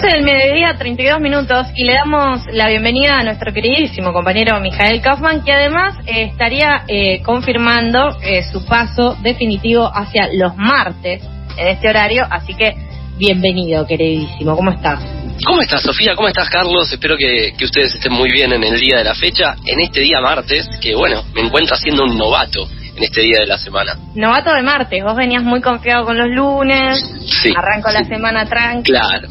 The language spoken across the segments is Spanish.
12 del mediodía, 32 minutos, y le damos la bienvenida a nuestro queridísimo compañero Mijael Kaufman, que además eh, estaría eh, confirmando eh, su paso definitivo hacia los martes en este horario, así que bienvenido, queridísimo. ¿Cómo estás? ¿Cómo estás, Sofía? ¿Cómo estás, Carlos? Espero que, que ustedes estén muy bien en el día de la fecha, en este día martes, que bueno, me encuentro siendo un novato en este día de la semana. Novato de martes, vos venías muy confiado con los lunes, Sí. arranco la semana tranqui. Claro.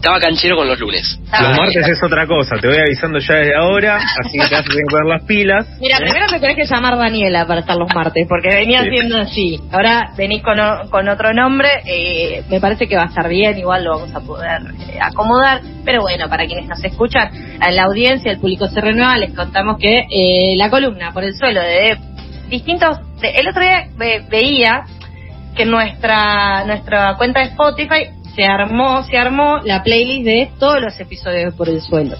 Estaba canchero con los lunes. Los martes es otra cosa, te voy avisando ya desde ahora, así que te vas a tener que poner las pilas. Mira, ¿eh? primero me tenés que llamar Daniela para estar los martes, porque venía Sí. siendo así. Ahora venís con, o- con otro nombre, eh, me parece que va a estar bien, igual lo vamos a poder eh, acomodar. Pero bueno, para quienes nos escuchan, a la audiencia, el público se renueva, les contamos que eh, la columna por el suelo de distintos... de- el otro día ve- veía que nuestra nuestra cuenta de Spotify se armó, se armó la playlist de todos los episodios de Por el Suelo.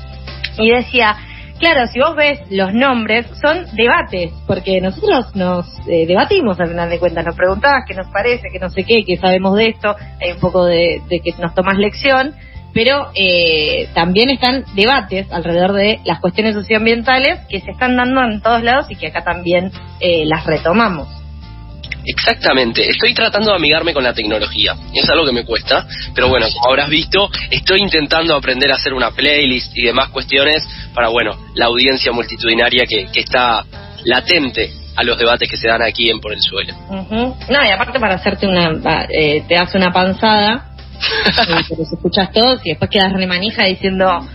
Y decía, claro, si vos ves los nombres, son debates, porque nosotros nos eh, debatimos al final de cuentas, nos preguntabas qué nos parece, que no sé qué, que sabemos de esto, hay un poco de, de que nos tomás lección, pero eh, también están debates alrededor de las cuestiones socioambientales que se están dando en todos lados y que acá también eh, las retomamos. Exactamente, estoy tratando de amigarme con la tecnología, y es algo que me cuesta, pero bueno, como habrás visto, estoy intentando aprender a hacer una playlist y demás cuestiones para, bueno, la audiencia multitudinaria que, que está latente a los debates que se dan aquí en Por el Suelo. Ujú. No, y aparte para hacerte una, eh, te das una panzada, eh, los escuchas todos y después quedas remanija diciendo,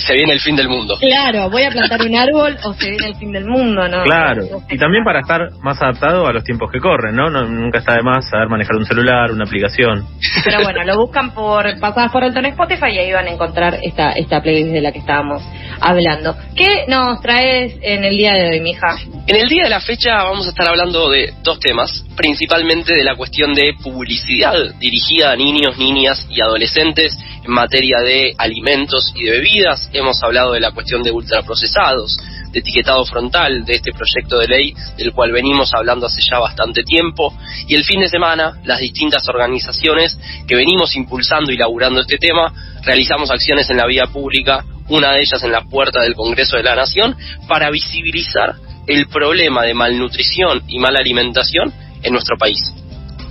Se viene el fin del mundo. claro, voy a plantar un árbol o se viene el fin del mundo, ¿no? Claro, y también para estar más adaptado a los tiempos que corren, ¿no? No- Nunca está de más saber manejar un celular, una aplicación. Pero bueno, lo buscan por pasadas por alto en Spotify y ahí van a encontrar esta, esta playlist de la que estábamos hablando. ¿Qué nos traes en el día de hoy, mija? En el día de la fecha vamos a estar hablando de dos temas, principalmente de la cuestión de publicidad dirigida a niños, niñas y adolescentes en materia de alimentos y de bebidas. Hemos hablado de la cuestión de ultraprocesados, de etiquetado frontal, de este proyecto de ley del cual venimos hablando hace ya bastante tiempo. Y el fin de semana, las distintas organizaciones que venimos impulsando y laburando este tema, realizamos acciones en la vía pública, una de ellas en la puerta del Congreso de la Nación, para visibilizar el problema de malnutrición y mala alimentación en nuestro país,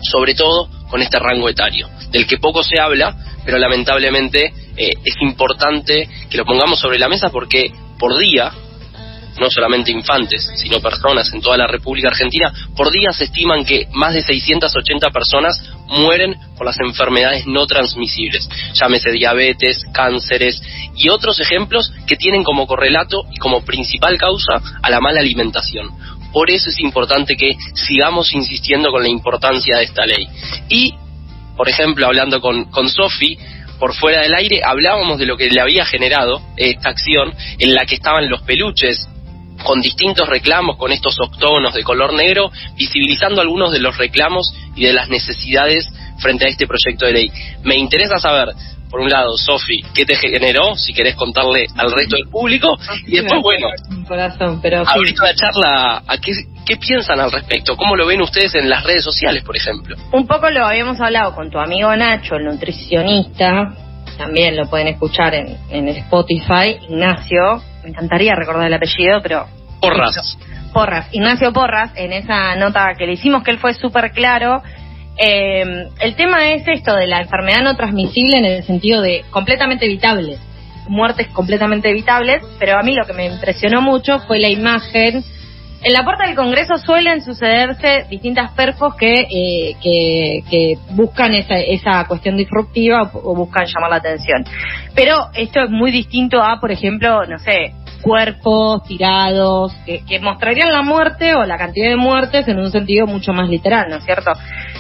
sobre todo con este rango etario, del que poco se habla, pero lamentablemente eh, es importante que lo pongamos sobre la mesa porque por día, no solamente infantes, sino personas en toda la República Argentina, por día se estiman que más de 680 personas mueren por las enfermedades no transmisibles, llámese diabetes, cánceres y otros ejemplos que tienen como correlato y como principal causa a la mala alimentación. Por eso es importante que sigamos insistiendo con la importancia de esta ley. Y, por ejemplo, hablando con, con Sofi, por fuera del aire, hablábamos de lo que le había generado esta acción en la que estaban los peluches con distintos reclamos, con estos octógonos de color negro, visibilizando algunos de los reclamos y de las necesidades frente a este proyecto de ley. Me interesa saber, por un lado, Sofi, qué te generó, si querés contarle al resto del público, y después, bueno, Corazón, pero sí. abrir la charla a qué, qué piensan al respecto, cómo lo ven ustedes en las redes sociales, por ejemplo. Un poco lo habíamos hablado con tu amigo Nacho, el nutricionista. También lo pueden escuchar en, en Spotify. Ignacio, me encantaría recordar el apellido, pero. Porras. Porras, Ignacio Porras, en esa nota que le hicimos, que él fue súper claro. Eh, el tema es esto de la enfermedad no transmisible en el sentido de completamente evitable. Muertes completamente evitables, pero a mí lo que me impresionó mucho fue la imagen en la puerta del Congreso suelen sucederse distintas perfos que, eh, que, que buscan esa, esa cuestión disruptiva o, o buscan llamar la atención. Pero esto es muy distinto a, por ejemplo, no sé, cuerpos tirados, que, que mostrarían la muerte o la cantidad de muertes en un sentido mucho más literal, ¿no es cierto?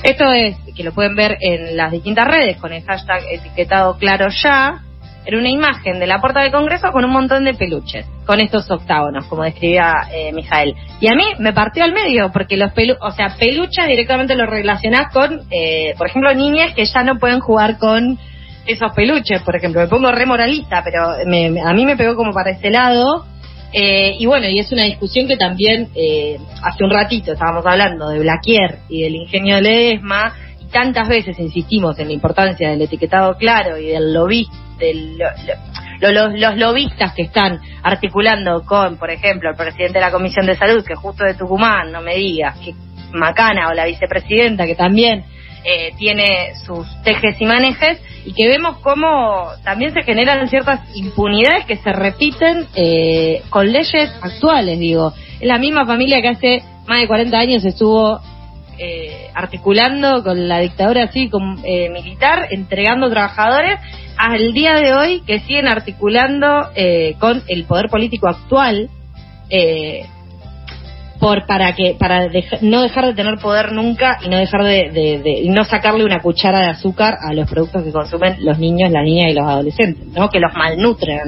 Esto es, que lo pueden ver en las distintas redes con el hashtag etiquetado claro ya, era una imagen de la puerta del Congreso con un montón de peluches, con estos octágonos, como describía eh, Mijael. Y a mí me partió al medio, porque los pelu o sea, peluches directamente lo relacionás con, eh, por ejemplo, niñas que ya no pueden jugar con esos peluches, por ejemplo. Me pongo re moralista, pero a mí me pegó como para ese lado. Eh, y bueno, y es una discusión que también eh, hace un ratito estábamos hablando de Blaquier y del ingenio de Ledesma, y tantas veces insistimos en la importancia del etiquetado claro y del lobby, del, los, los lobistas que están articulando con, por ejemplo, el presidente de la Comisión de Salud, que justo de Tucumán, no me digas, que Macana o la vicepresidenta, que también eh, tiene sus tejes y manejes, y que vemos cómo también se generan ciertas impunidades que se repiten eh, con leyes actuales, digo. Es la misma familia que hace más de 40 años estuvo eh, articulando con la dictadura así con, eh, militar, entregando trabajadores, al día de hoy que siguen articulando eh, con el poder político actual. Eh, por para que para no dejar de tener poder nunca y no dejar de, de, no sacarle una cuchara de azúcar a los productos que consumen los niños, las niñas y los adolescentes, ¿no? Que los malnutren.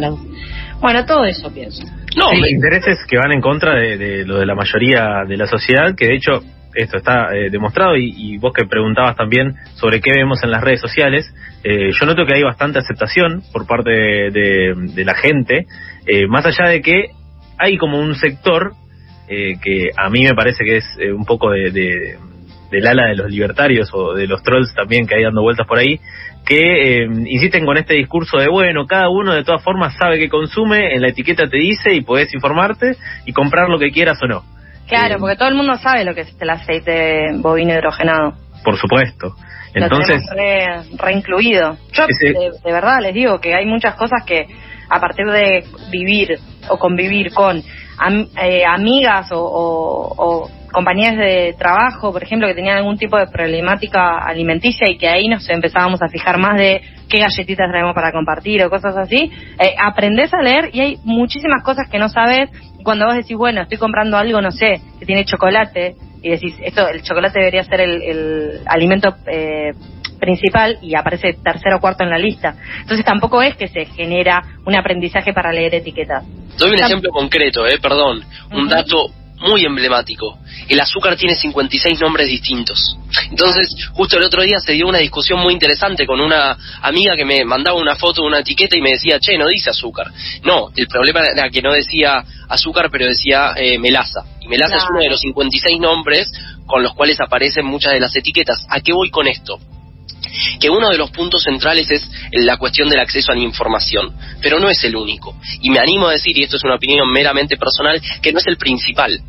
Bueno, todo eso pienso. No, intereses que van en contra de, lo de la mayoría de la sociedad, que de hecho esto está eh, demostrado y, vos que preguntabas también sobre qué vemos en las redes sociales, eh, yo noto que hay bastante aceptación por parte de, la gente, eh, más allá de que hay como un sector eh, que a mí me parece que es eh, un poco de, del ala de los libertarios o de los trolls también que hay dando vueltas por ahí, que insisten con este discurso de, bueno, cada uno de todas formas sabe que consume, en la etiqueta te dice y podés informarte y comprar lo que quieras o no. Claro, porque todo el mundo sabe lo que es el aceite bovino hidrogenado. Por supuesto. Entonces, lo reincluido. Yo de verdad les digo que hay muchas cosas que a partir de vivir o convivir con eh, amigas o, compañías de trabajo, por ejemplo, que tenían algún tipo de problemática alimenticia y que ahí nos empezábamos a fijar más de qué galletitas traemos para compartir o cosas así, eh, aprendes a leer y hay muchísimas cosas que no sabes. Cuando vos decís, bueno, estoy comprando algo, no sé, que tiene chocolate, y decís, esto, el chocolate debería ser el, el alimento eh, principal y aparece tercero o cuarto en la lista. Entonces tampoco es que se genera un aprendizaje para leer etiquetas. Doy un ejemplo concreto, eh, perdón, un dato muy emblemático. El azúcar tiene 56 nombres distintos. Entonces, justo el otro día se dio una discusión muy interesante con una amiga que me mandaba una foto de una etiqueta y me decía, che, no dice azúcar. No, el problema era que no decía azúcar, pero decía eh, melaza. Y melaza es uno de los 56 nombres con los cuales aparecen muchas de las etiquetas. ¿A qué voy con esto? que uno de los puntos centrales es la cuestión del acceso a la información, pero no es el único. Y me animo a decir, y esto es una opinión meramente personal, que no es el principal.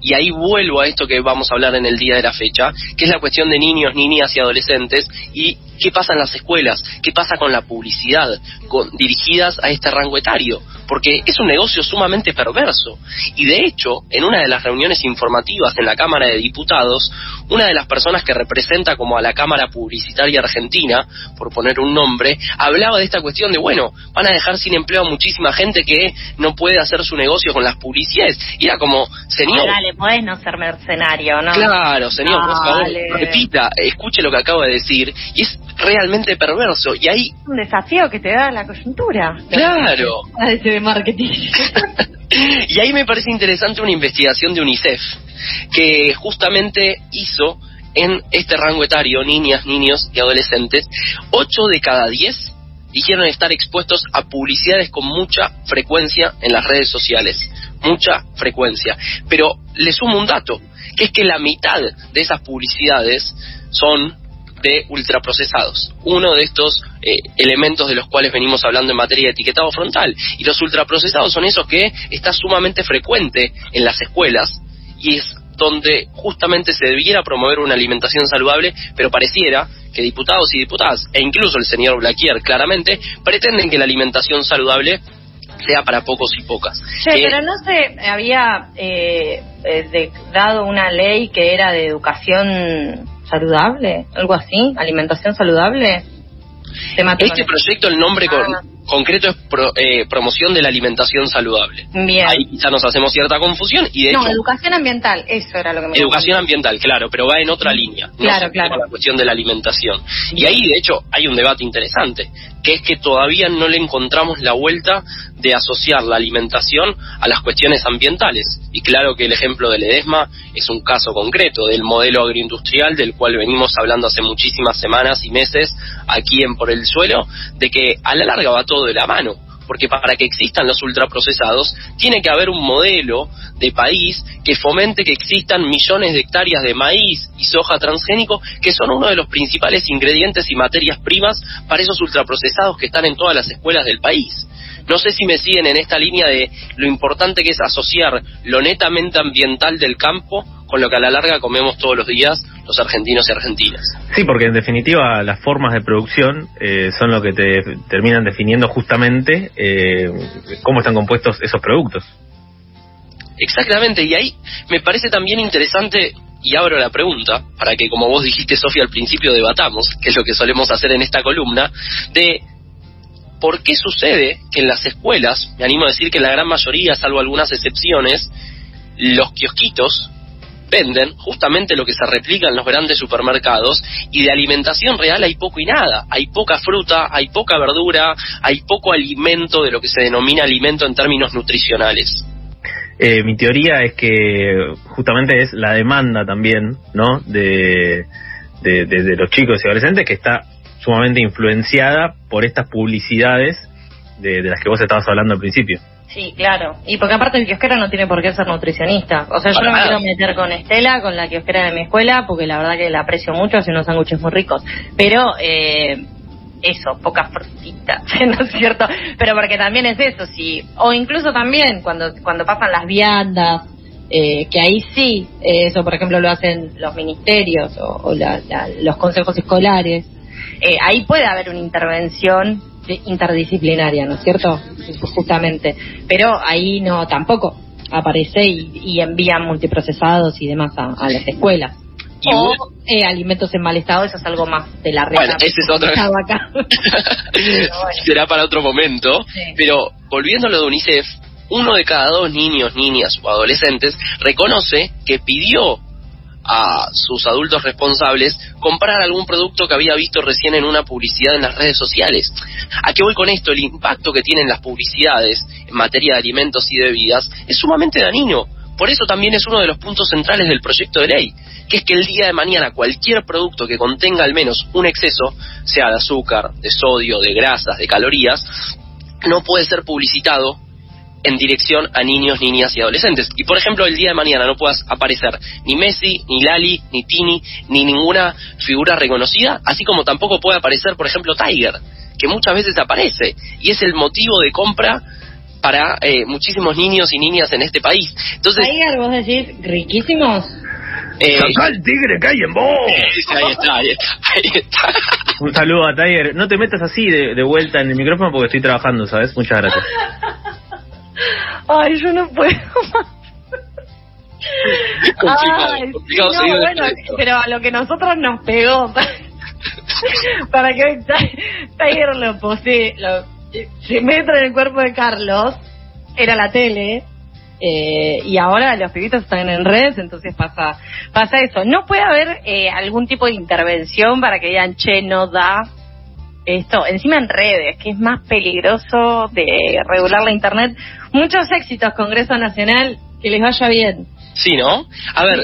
Y ahí vuelvo a esto que vamos a hablar en el día de la fecha, que es la cuestión de niños, niñas y adolescentes y qué pasa en las escuelas, qué pasa con la publicidad con, dirigidas a este rango etario, porque es un negocio sumamente perverso. Y de hecho, en una de las reuniones informativas en la Cámara de Diputados, una de las personas que representa como a la Cámara Publicitaria Argentina, por poner un nombre, hablaba de esta cuestión de, bueno, van a dejar sin empleo a muchísima gente que no puede hacer su negocio con las publicidades. Y era como, señor... Dale, podés no ser mercenario, ¿no? Claro, señor, por favor, repita, escuche lo que acabo de decir. Y es realmente perverso. Y ahí. Un desafío que te da la coyuntura. Claro. de marketing. y ahí me parece interesante una investigación de UNICEF que justamente hizo en este rango etario, niñas, niños y adolescentes, 8 de cada 10 dijeron estar expuestos a publicidades con mucha frecuencia en las redes sociales. Mucha frecuencia. Pero le sumo un dato, que es que la mitad de esas publicidades son de ultraprocesados, uno de estos eh, elementos de los cuales venimos hablando en materia de etiquetado frontal. Y los ultraprocesados son esos que está sumamente frecuente en las escuelas y es donde justamente se debiera promover una alimentación saludable, pero pareciera que diputados y diputadas, e incluso el señor Blaquier claramente, pretenden que la alimentación saludable sea para pocos y pocas. pero no se había eh, eh, dado una ley que era de educación saludable, algo así, alimentación saludable. Este proyecto, el nombre, con, concreto es eh, promoción de la alimentación saludable. Bien. Ahí quizá nos hacemos cierta confusión y de no, hecho... educación ambiental, eso era lo que me Educación ambiental, claro, pero va en otra línea. Claro, claro. la cuestión de la alimentación. Y ahí, de hecho, hay un debate interesante, que es que todavía no le encontramos la vuelta de asociar la alimentación a las cuestiones ambientales. Y claro que el ejemplo del EDESMA es un caso concreto del modelo agroindustrial del cual venimos hablando hace muchísimas semanas y meses aquí en Por el Suelo, de que a la larga va todo de la mano porque para que existan los ultraprocesados tiene que haber un modelo de país que fomente que existan millones de hectáreas de maíz y soja transgénico, que son uno de los principales ingredientes y materias primas para esos ultraprocesados que están en todas las escuelas del país. No sé si me siguen en esta línea de lo importante que es asociar lo netamente ambiental del campo con lo que a la larga comemos todos los días los argentinos y argentinas. Sí, porque en definitiva las formas de producción eh, son lo que te terminan definiendo justamente eh, cómo están compuestos esos productos. Exactamente, y ahí me parece también interesante, y abro la pregunta, para que como vos dijiste, Sofía, al principio debatamos, que es lo que solemos hacer en esta columna, de por qué sucede que en las escuelas, me animo a decir que en la gran mayoría, salvo algunas excepciones, los kiosquitos venden justamente lo que se replica en los grandes supermercados y de alimentación real hay poco y nada. Hay poca fruta, hay poca verdura, hay poco alimento de lo que se denomina alimento en términos nutricionales. Eh, mi teoría es que justamente es la demanda también, ¿no? De, de, los chicos y adolescentes que está sumamente influenciada por estas publicidades de las que vos estabas hablando al principio. Sí, claro. Y porque aparte el kiosquero no tiene por qué ser nutricionista. O sea, yo no me quiero meter con Estela, con la kiosquera de mi escuela, porque la verdad que la aprecio mucho, hace unos sándwiches muy ricos. Pero, eh, eso, pocas frutitas, ¿no es cierto? Pero porque también es eso, sí. O incluso también cuando, cuando pasan las viandas, eh, que ahí sí, eso por ejemplo lo hacen los ministerios o, los consejos escolares, eh, ahí puede haber una intervención interdisciplinaria, ¿no es cierto? Justamente. Pero ahí no tampoco aparece y, envían multiprocesados y demás a, las escuelas. o eh, alimentos en mal estado, eso es algo más de la red. Bueno, ese es otro. Será para otro momento. Pero volviendo a lo de UNICEF, uno de cada dos niños, niñas o adolescentes reconoce que pidió a sus adultos responsables comprar algún producto que había visto recién en una publicidad en las redes sociales. ¿A qué voy con esto? El impacto que tienen las publicidades en materia de alimentos y bebidas es sumamente dañino. Por eso también es uno de los puntos centrales del proyecto de ley, que es que el día de mañana cualquier producto que contenga al menos un exceso, sea de azúcar, de sodio, de grasas, de calorías, no puede ser publicitado en dirección a niños, niñas y adolescentes. Y por ejemplo, el día de mañana no puedas aparecer ni Messi, ni Lali, ni Tini, ni ninguna figura reconocida, así como tampoco puede aparecer, por ejemplo, Tiger, que muchas veces aparece y es el motivo de compra para eh, muchísimos niños y niñas en este país. Entonces, Tiger, vos decís, riquísimos. Eh, el tigre que hay en vos! ahí está, ahí está, ahí está. Un saludo a Tiger. No te metas así de, de vuelta en el micrófono porque estoy trabajando, ¿sabes? Muchas gracias. Ay, yo no puedo más. Ay, no, bueno, pero a lo que nosotros nos pegó para que Tiger lo posee, lo, se meta en el cuerpo de Carlos, era la tele, eh, y ahora los pibitos están en redes, entonces pasa pasa eso. ¿No puede haber eh, algún tipo de intervención para que digan, che, no da esto, encima en redes, que es más peligroso de regular la Internet. Muchos éxitos, Congreso Nacional, que les vaya bien. Sí, ¿no? A ver,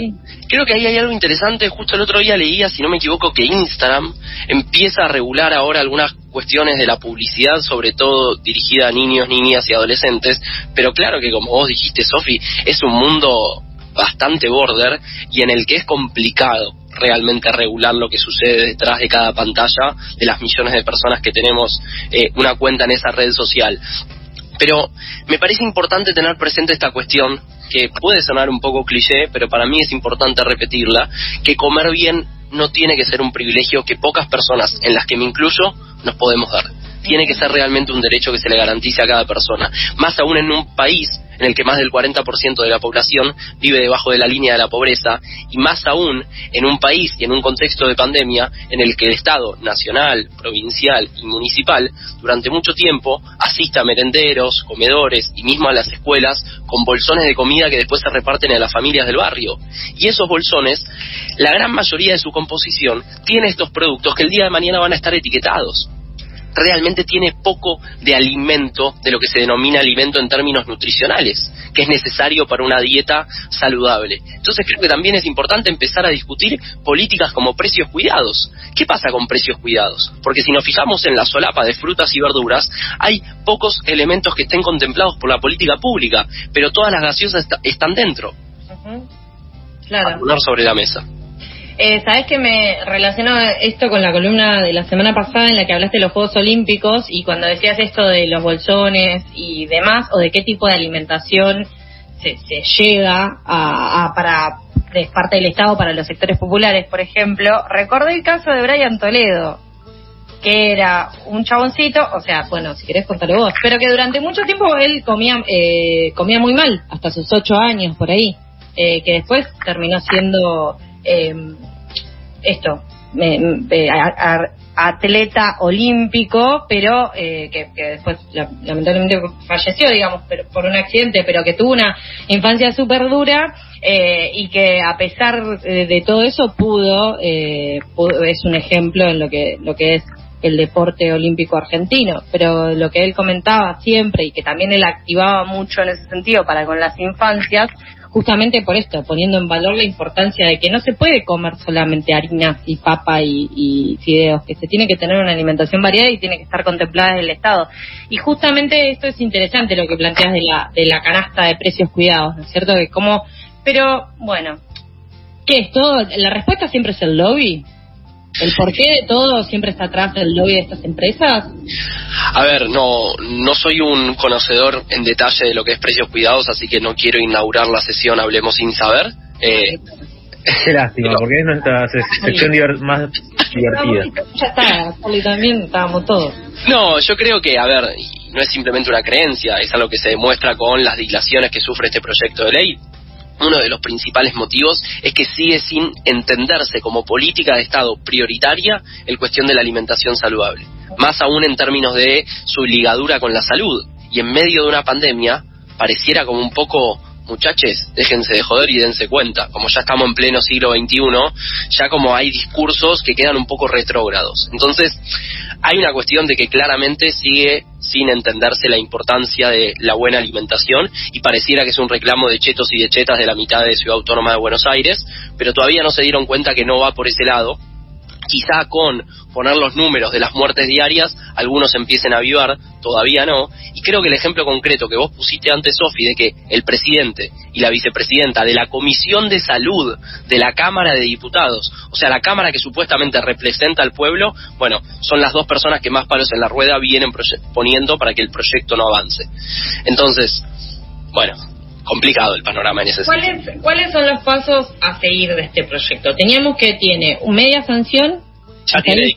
creo que ahí hay algo interesante. Justo el otro día leía, si no me equivoco, que Instagram empieza a regular ahora algunas cuestiones de la publicidad, sobre todo dirigida a niños, niñas y adolescentes. Pero claro que, como vos dijiste, Sofi, es un mundo bastante border y en el que es complicado realmente regular lo que sucede detrás de cada pantalla de las millones de personas que tenemos eh, una cuenta en esa red social. Pero me parece importante tener presente esta cuestión, que puede sonar un poco cliché, pero para mí es importante repetirla, que comer bien no tiene que ser un privilegio que pocas personas, en las que me incluyo, nos podemos dar tiene que ser realmente un derecho que se le garantice a cada persona. Más aún en un país en el que más del 40% de la población vive debajo de la línea de la pobreza, y más aún en un país y en un contexto de pandemia en el que el Estado nacional, provincial y municipal durante mucho tiempo asiste a merenderos, comedores y mismo a las escuelas con bolsones de comida que después se reparten a las familias del barrio. Y esos bolsones, la gran mayoría de su composición tiene estos productos que el día de mañana van a estar etiquetados realmente tiene poco de alimento, de lo que se denomina alimento en términos nutricionales, que es necesario para una dieta saludable. Entonces creo que también es importante empezar a discutir políticas como precios cuidados. ¿Qué pasa con precios cuidados? Porque si nos fijamos en la solapa de frutas y verduras, hay pocos elementos que estén contemplados por la política pública, pero todas las gaseosas están dentro. Claro. poner sobre la mesa. Eh, Sabes que me relaciono esto con la columna de la semana pasada en la que hablaste de los Juegos Olímpicos y cuando decías esto de los bolsones y demás, o de qué tipo de alimentación se, se llega a, para parte del Estado para los sectores populares, por ejemplo, recordé el caso de Brian Toledo, que era un chaboncito, o sea, bueno, si querés contarlo vos, pero que durante mucho tiempo él comía eh, comía muy mal, hasta sus ocho años por ahí, eh, que después terminó siendo eh, esto, atleta olímpico, pero eh, que, después lamentablemente falleció, digamos, pero, por un accidente, pero que tuvo una infancia súper dura eh, y que a pesar de, todo eso pudo, eh, pudo, es un ejemplo en lo que, lo que es el deporte olímpico argentino, pero lo que él comentaba siempre y que también él activaba mucho en ese sentido para con las infancias justamente por esto, poniendo en valor la importancia de que no se puede comer solamente harinas y papa y, fideos, que se tiene que tener una alimentación variada y tiene que estar contemplada en el Estado. Y justamente esto es interesante lo que planteas de la, de la canasta de precios cuidados, ¿no es cierto? Que como, pero bueno, ¿qué es todo? La respuesta siempre es el lobby. ¿El porqué de todo siempre está atrás del lobby de estas empresas? A ver, no, no soy un conocedor en detalle de lo que es precios cuidados, así que no quiero inaugurar la sesión Hablemos sin saber. Eh, Qué lástima, porque es nuestra sección más divertida. Ya está, también estábamos todos. No, yo creo que, a ver, no es simplemente una creencia, es algo que se demuestra con las dilaciones que sufre este proyecto de ley uno de los principales motivos es que sigue sin entenderse como política de Estado prioritaria el cuestión de la alimentación saludable, más aún en términos de su ligadura con la salud. Y en medio de una pandemia pareciera como un poco muchachos, déjense de joder y dense cuenta. Como ya estamos en pleno siglo XXI, ya como hay discursos que quedan un poco retrógrados. Entonces, hay una cuestión de que claramente sigue sin entenderse la importancia de la buena alimentación y pareciera que es un reclamo de chetos y de chetas de la mitad de Ciudad Autónoma de Buenos Aires, pero todavía no se dieron cuenta que no va por ese lado quizá con poner los números de las muertes diarias, algunos empiecen a avivar, todavía no. Y creo que el ejemplo concreto que vos pusiste antes, Sofi, de que el presidente y la vicepresidenta de la Comisión de Salud de la Cámara de Diputados, o sea, la Cámara que supuestamente representa al pueblo, bueno, son las dos personas que más palos en la rueda vienen poniendo para que el proyecto no avance. Entonces, bueno, complicado el panorama en ese ¿Cuáles, sentido. ¿Cuáles son los pasos a seguir de este proyecto? Teníamos que tiene media sanción. Ya tiene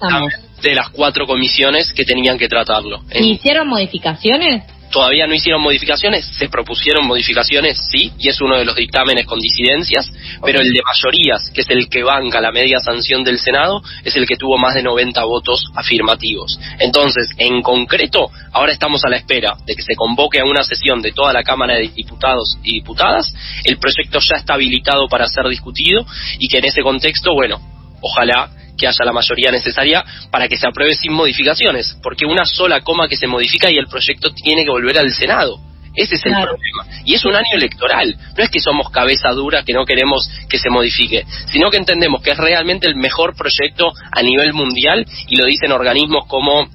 de las cuatro comisiones que tenían que tratarlo. ¿Hicieron modificaciones? Todavía no hicieron modificaciones, se propusieron modificaciones, sí, y es uno de los dictámenes con disidencias, pero el de mayorías, que es el que banca la media sanción del Senado, es el que tuvo más de 90 votos afirmativos. Entonces, en concreto, ahora estamos a la espera de que se convoque a una sesión de toda la Cámara de Diputados y Diputadas, el proyecto ya está habilitado para ser discutido y que en ese contexto, bueno, ojalá que haya la mayoría necesaria para que se apruebe sin modificaciones, porque una sola coma que se modifica y el proyecto tiene que volver al Senado. Ese es el problema. Y es un año electoral. No es que somos cabeza dura que no queremos que se modifique, sino que entendemos que es realmente el mejor proyecto a nivel mundial y lo dicen organismos como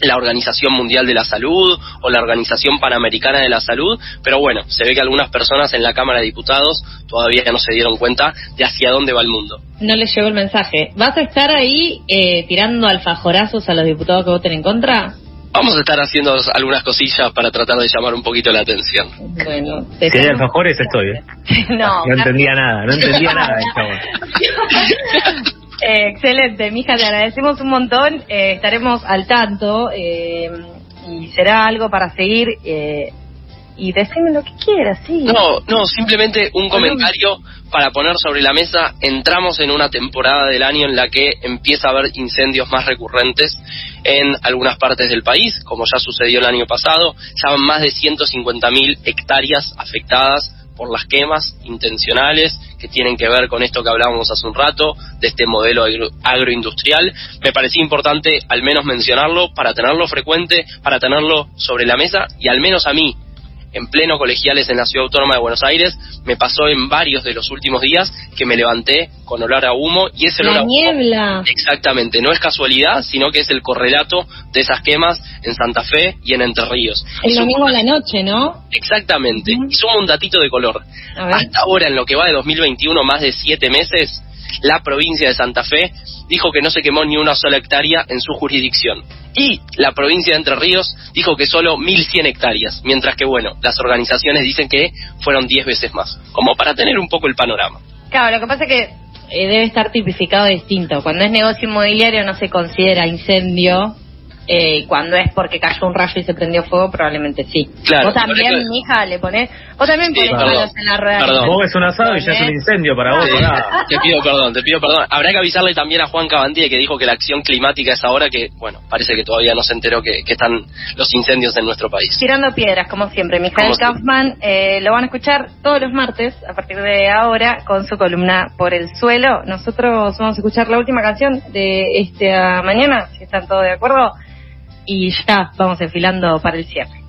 la Organización Mundial de la Salud o la Organización Panamericana de la Salud, pero bueno, se ve que algunas personas en la Cámara de Diputados todavía no se dieron cuenta de hacia dónde va el mundo. No les llegó el mensaje. ¿Vas a estar ahí eh, tirando alfajorazos a los diputados que voten en contra? Vamos a estar haciendo algunas cosillas para tratar de llamar un poquito la atención. Bueno, si hay alfajores estoy, ¿eh? no, no entendía nada, no entendía nada, Eh, excelente, mija, te agradecemos un montón. Eh, estaremos al tanto eh, y será algo para seguir. Eh, y decime lo que quieras, sí. No, no, simplemente un comentario para poner sobre la mesa. Entramos en una temporada del año en la que empieza a haber incendios más recurrentes en algunas partes del país, como ya sucedió el año pasado. Ya van más de 150.000 hectáreas afectadas por las quemas intencionales que tienen que ver con esto que hablábamos hace un rato, de este modelo agro agroindustrial. Me parecía importante al menos mencionarlo para tenerlo frecuente, para tenerlo sobre la mesa y al menos a mí, en pleno colegiales en la Ciudad Autónoma de Buenos Aires, me pasó en varios de los últimos días que me levanté con olor a humo y ese olor La a humo niebla. Exactamente, no es casualidad, sino que es el correlato de esas quemas en Santa Fe y en Entre Ríos. El domingo a la noche, ¿no? Exactamente. Y sumo un datito de color. Hasta ahora, en lo que va de 2021, más de siete meses, la provincia de Santa Fe dijo que no se quemó ni una sola hectárea en su jurisdicción. Y la provincia de Entre Ríos dijo que solo 1.100 hectáreas, mientras que, bueno, las organizaciones dicen que fueron 10 veces más. Como para tener un poco el panorama. Claro, lo que pasa es que eh, debe estar tipificado distinto. Cuando es negocio inmobiliario no se considera incendio. Eh, cuando es porque cayó un rayo y se prendió fuego, probablemente sí. Claro, vos también, eso- mija, le ponés. Vos también Sí, ponés manos en la rueda. perdón. Vos ves un asado y ya es un incendio para vos. Te pido perdón, te pido perdón. Habrá que avisarle también a Juan Cabandía que dijo que la acción climática es ahora que, bueno, parece que todavía no se enteró que, que están los incendios en nuestro país. Tirando piedras, como siempre. Mijael. Kaufman eh, lo van a escuchar todos los martes, a partir de ahora, con su columna Por el Suelo. Nosotros vamos a escuchar la última canción de esta mañana, si están todos de acuerdo, y ya vamos enfilando para el cierre.